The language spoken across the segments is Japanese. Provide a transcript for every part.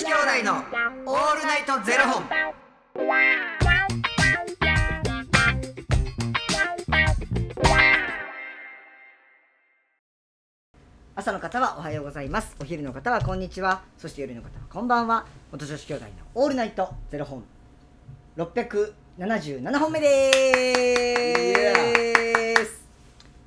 子兄弟のオールナイトゼロ本。朝の方はおはようございます。お昼の方はこんにちは。そして夜の方はこんばんは。元女子兄弟のオールナイトゼロ本。677本目です。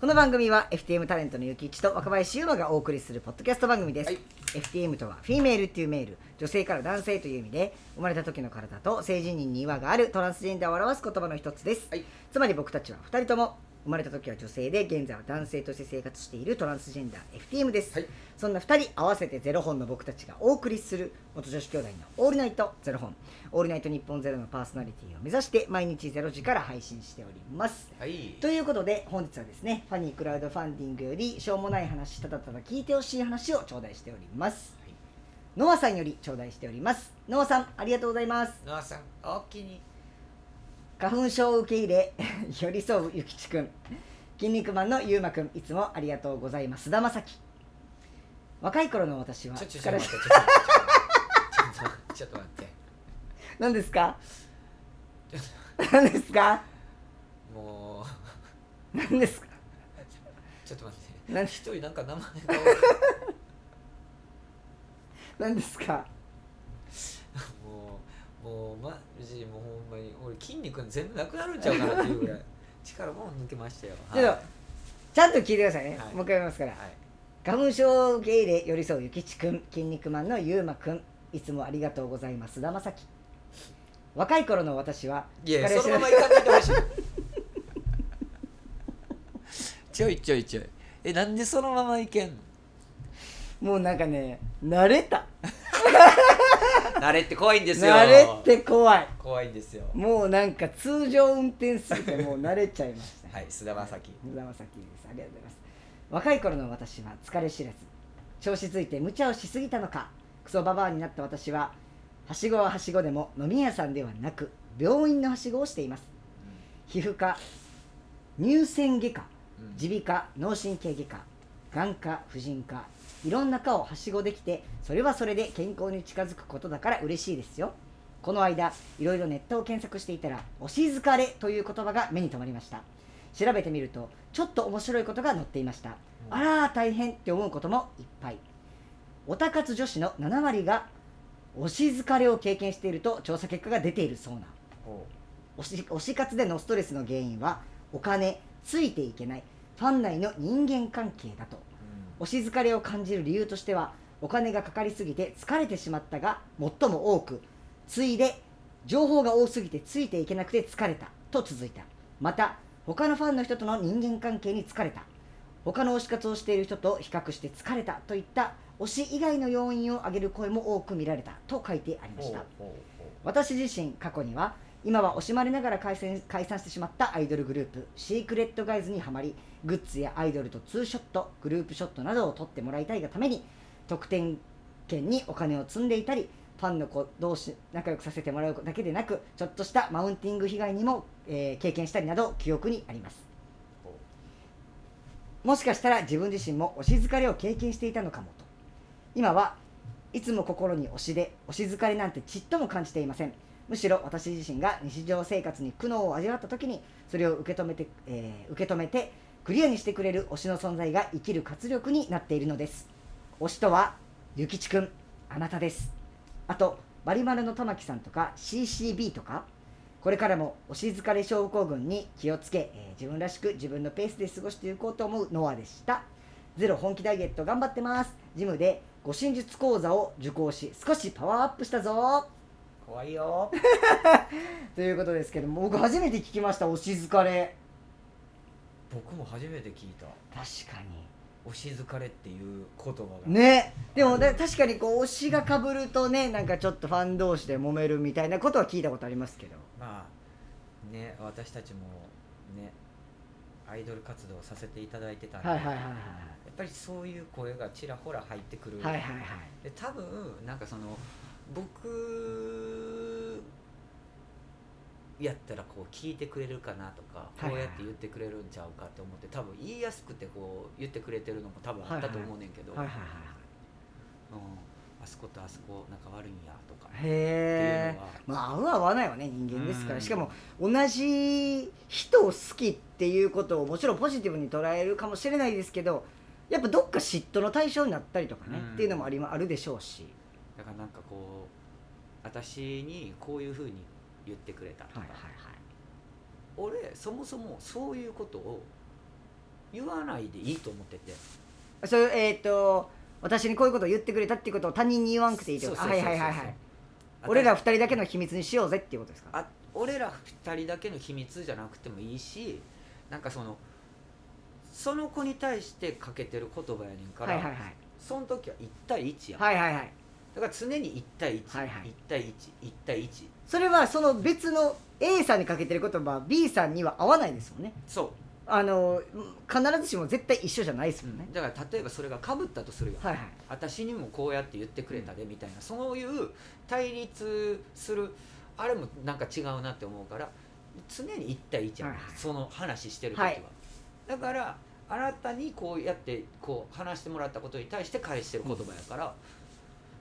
この番組は FTM タレントのゆきいちと若林優馬がお送りするポッドキャスト番組です、はい FTM とはフィメールっていうメール女性から男性という意味で生まれた時の体と性自認に違和があるトランスジェンダーを表す言葉の一つです、はい。つまり僕たちは2人とも生まれた時は女性で現在は男性として生活しているトランスジェンダー FTM です、はい。そんな2人合わせてゼロ本の僕たちがお送りする元女子兄弟のオールナイトゼロ本オールナイト日本ゼロのパーソナリティを目指して毎日ゼロ時から配信しております。はい。ということで本日はですねファニークラウドファンディングよりしょうもない話ただただ聞いてほしい話を頂戴しております、ノアさんより頂戴しております。ノアさんありがとうございます。ノアさん、おおきに。花粉症を受け入れ 寄り添うゆきちくん筋肉マンのゆうまくんいつもありがとうございます菅田将暉若い頃の私はちょ、ちょ、ちょ待って。ちょっと待って。何ですか何ですかもう。何ですかちょっと待って。何一人なんか名前が。何ですかもう。マジ、もうほんまに、俺筋肉全部なくなるんちゃうかなっていうぐらい。力も抜けましたよ。ちょっとはいちゃんと聞いてくださいね、はいもう一回言いますからはい。花粉症を受け入れ寄り添うゆきちくん筋肉マンのゆうまくんいつもありがとうございます菅田将暉若い頃の私はいや、そのまま行かないでほしい。ちょいちょいちょい。え、なんでそのまま行けんの？もうなんかね慣れた 慣れって怖いんですよ。慣れって怖い。怖いんですよ。もうなんか通常運転すぎてもう慣れちゃいましたはい、菅田将暉。菅田将暉です。ありがとうございます。若い頃の私は疲れ知らず。調子ついて無茶をしすぎたのか。クソババアになった私ははしごははしごでも飲み屋さんではなく病院のはしごをしています。皮膚科乳腺外科うん。耳鼻科脳神経外科眼科婦人科いろんな科をはしごできてそれはそれで健康に近づくことだから嬉しいですよ。この間いろいろネットを検索していたら「推し疲れ」という言葉が目に留まりました。調べてみるとちょっと面白いことが載っていました。あらー大変って思うこともいっぱい。オタ活女子の7割が推し疲れを経験していると調査結果が出ているそうな。し推し活でのストレスの原因はお金ついていけないファン内の人間関係だと推し疲れを感じる理由としてはお金がかかりすぎて疲れてしまったが最も多く次いで情報が多すぎてついていけなくて疲れたと続いた。また他のファンの人との人間関係に疲れた。他の推し活をしている人と比較して疲れたといった推し以外の要因を挙げる声も多く見られたと書いてありました。私自身過去には今は惜しまれながら解散解散してしまったアイドルグループシークレットガイズにはまりグッズやアイドルとツーショットグループショットなどを撮ってもらいたいがために得点券にお金を積んでいたりファンの子同士仲良くさせてもらうだけでなくちょっとしたマウンティング被害にも、えー経験したりなど記憶にあります。もしかしたら自分自身も推し疲れを経験していたのかもと。今はいつも心に推しで推し疲れなんてちっとも感じていません。むしろ私自身が日常生活に苦悩を味わった時にそれを受け止めて、えー受け止めてクリアにしてくれる推しの存在が生きる活力になっているのです。推しとはゆきちくんあなたです。あとバリマルの玉木さんとか CCB とかこれからも推し疲れ症候群に気をつけ、えー自分らしく自分のペースで過ごしていこうと思うノアでした。ゼロ本気ダイエット頑張ってます。ジムで護身術講座を受講し少しパワーアップしたぞ。怖いよ。ということですけども僕初めて聞きました推し疲れ。僕も初めて聞いた。確かに。推し疲れっていう言葉が。ね。でもね確かにこう推しがかぶるとねなんかちょっとファン同士で揉めるみたいなことは聞いたことありますけど。まあね私たちもねアイドル活動させていただいてたんで、はいはいはいはいやっぱりそういう声がちらほら入ってくる、はいはいはいはい。で多分なんかその僕やったらこう聞いてくれるかなとかはいはいこうやって言ってくれるんちゃうかって思って多分言いやすくてこう言ってくれてるのも多分あったと思うねんけど、はいはいはいうん、あそことあそこ仲悪いんやとかへえ。まあ合う合わないはね人間ですから、うん。しかも同じ人を好きっていうことをもちろんポジティブに捉えるかもしれないですけどやっぱどっか嫉妬の対象になったりとかね、うん。っていうのもありまあるでしょうし、だからなんかこう私にこういうふうに言ってくれたとか、はいはい俺そもそもそういうことを言わないでいいと思ってて。はいそういうえっ、と私にこういうことを言ってくれたっていうことを他人に言わんくていいってこと。はいはいはいはい。俺ら二人だけの秘密にしようぜっていうことですか？あ俺ら二人だけの秘密じゃなくてもいいしなんかそのその子に対してかけてる言葉やねんから、はいはいはい。その時は1対1やん、はいはいはいだから常に1対1、はいはい。1対11対1それはその別の A さんにかけてる言葉は B さんには合わないですもんね。そう。あの必ずしも絶対一緒じゃないですもんね、だから例えばそれがかぶったとするよ、はいはい。私にもこうやって言ってくれたでみたいな、そういう対立するあれもなんか違うなって思うから常に1対1やん、はいはい。その話してる時は、はい。だからあなたにこうやってこう話してもらったことに対して返してる言葉やから、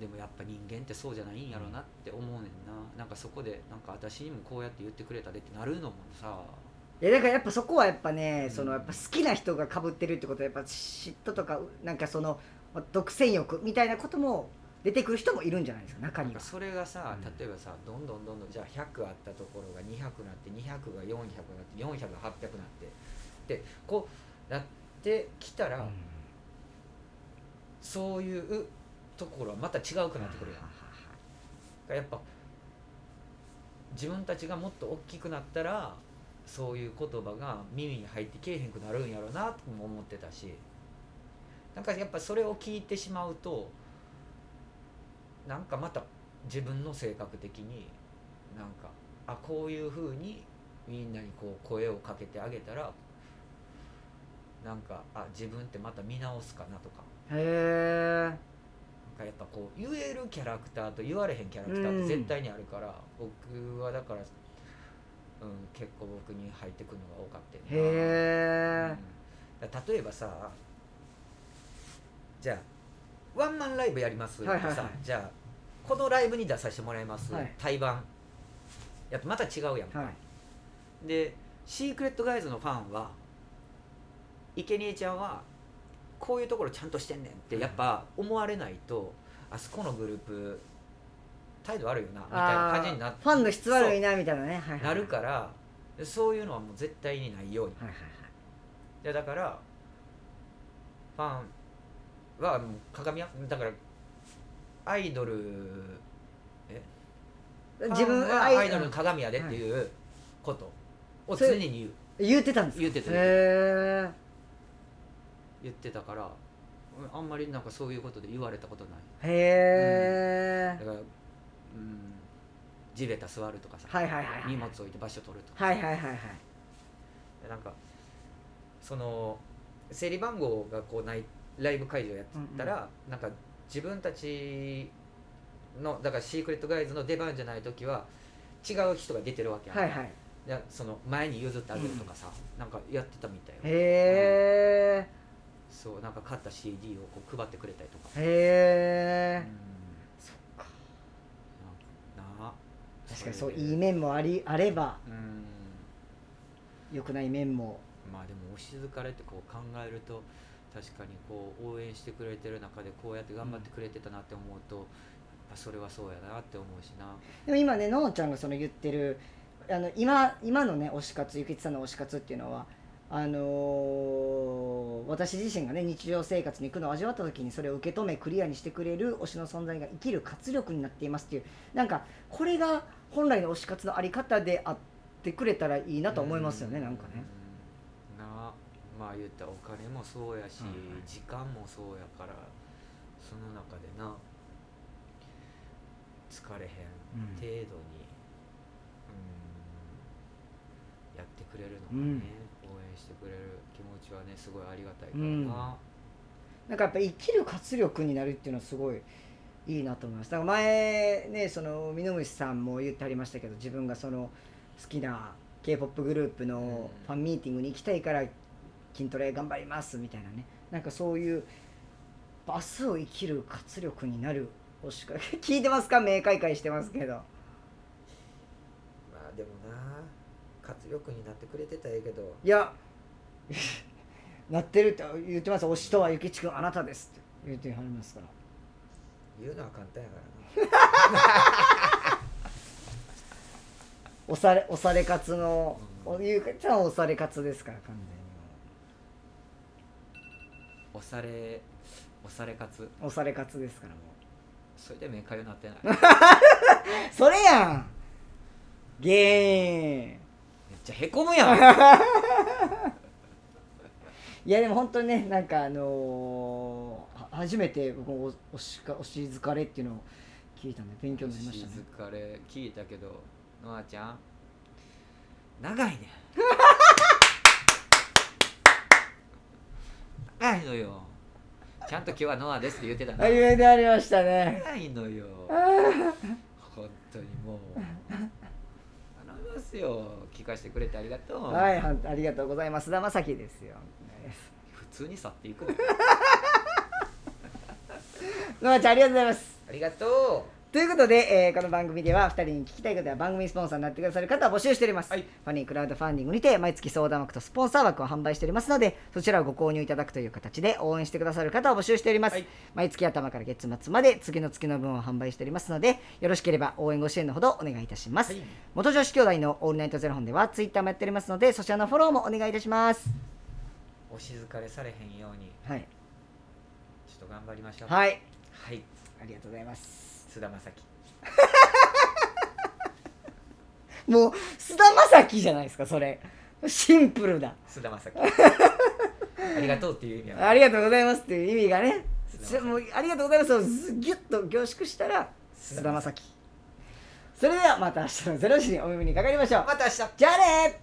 でもやっぱ人間ってそうじゃないんやろなって思うねんな。なんかそこでなんか私にもこうやって言ってくれたでってなるのもさ。いやだからやっぱそこはやっぱね、うん。そのやっぱ好きな人がかぶってるってことはやっぱ嫉妬とかなんかそのま独占欲みたいなことも出てくる人もいるんじゃないですか中には。それがさ、うん。例えばさどんどんどんどんじゃあ100あったところが200なって200が400なって400が800なって。でこうなってきたら、そういうところはまた違うくなってくるやん。やっぱ自分たちがもっと大きくなったらそういう言葉が耳に入ってけえへんくなるんやろなとも思ってたし。なんかやっぱそれを聞いてしまうとなんかまた自分の性格的になんかあこういうふうにみんなにこう声をかけてあげたらなんかあ自分ってまた見直すかなとか。へえやっぱこう言えるキャラクターと言われへんキャラクターって絶対にあるから、僕はだから、うん、結構僕に入ってくるのが多かったよな。へえうん。だ例えばさじゃあワンマンライブやりますってさ、じゃあこのライブに出させてもらいます、はい。対バン。やっぱまた違うやんか、はい。でシークレットガイズのファンは生贄ちゃんはこういうところちゃんとしてんねんってやっぱ思われないとあそこのグループ態度悪いよなみたいな感じになあーファンの質悪いなみたいなね。はいはいなるからでそういうのはもう絶対にないように。はいはいいやだからファンはもう鏡やだからアイドルえ？はい自分はあアイドルの鏡やでっていうことを常に言う。言ってたんですか？言ってた言ってたからうんあんまりなんかそういうことで言われたことない。へえだからうん地べた座るとかさ、はいはいはいはい荷物置いて場所取るとか、はいはいはいはい。でなんかその整理番号がこうないライブ会場やったら、なんか自分たちのだからシークレットガイズの出番じゃない時は違う人が出てるわけやん、はいはい。でその前に譲ってあげるとかさ、なんかやってたみたいよ。へえそうなんか買った CD をこう配ってくれたりとか、へえうん。そっか。なあ確かにそういい面もありあればうん。良くない面も。まあでも推し疲れってこう考えると確かにこう応援してくれてる中でこうやって頑張ってくれてたなって思うと、やっぱそれはそうやなって思うしな。でも今ねののちゃんがその言ってるあの今今のね推し活ゆきつさんの推し活っていうのはあのー私自身がね日常生活に行くのを味わった時にそれを受け止めクリアにしてくれる推しの存在が生きる活力になっていますっていうなんかこれが本来の推し活のあり方であってくれたらいいなと思いますよねうなんかね。なあまあ言ったらお金もそうやし、はいはい時間もそうやからその中でな疲れへんうん程度に、うんやってくれるのがね、援してくれる気持ちはねすごいありがたいかうん。らな、なんかやっぱ生きる活力になるっていうのはすごいいいなと思います。だから前ねそのミノムシさんも言ってありましたけど自分がその好きな k p o p グループのファンミーティングに行きたいから筋トレ頑張りますみたいなね。なんかそういう明日を生きる活力になるおしか 聞いてますか？目開会してますけどまあでもな活力になってくれてたらええけど。いや なってるって言ってます。推しとはゆきちくんあなたですって言ってはりますから。言うのは簡単やからな。押され押され活の、うん。おゆうかちゃんは押され活ですから完押され押され勝つ全に押され活ですからもそれで目かゆなってない。う それやん。原因めっちゃへこむやん。いやでも本当にねなんかあのー初めて僕もお推しか推し疲れっていうのを聞いたんで勉強になりましたね静かれ聞いたけどノアちゃん長いね長いのよちゃんと今日はノアですって言ってたなあ言えてありましたね長いのよ本当にもう頼みますよかせてくれてありがとう、はいはありがとうございます。菅田将暉ですよ。普通に去っていくの。よのあちゃんありがとうございます。ありがとということで、えーこの番組では2人に聞きたいことや番組スポンサーになってくださる方を募集しております、はい。ファニークラウドファンディングにて毎月相談枠とスポンサー枠を販売しておりますのでそちらをご購入いただくという形で応援してくださる方を募集しております、はい。毎月頭から月末まで次の月の分を販売しておりますのでよろしければ応援ご支援のほどお願いいたします、はい。元女子兄弟のオールナイトゼロ本ではツイッターもやっておりますのでそちらのフォローもお願いいたします。うお静かれされへんように。はい。ちょっと頑張りましょう。はい。はい。ありがとうございます菅田将暉。もう菅田将暉じゃないですかそれ。シンプルだ菅田将暉。ありがとうっていう意味は。ありがとうございますっていう意味がね。もうありがとうございます。をずギュッと凝縮したら菅田将暉。それではまた明日の0時にお耳にかかりましょう。また明日。じゃあね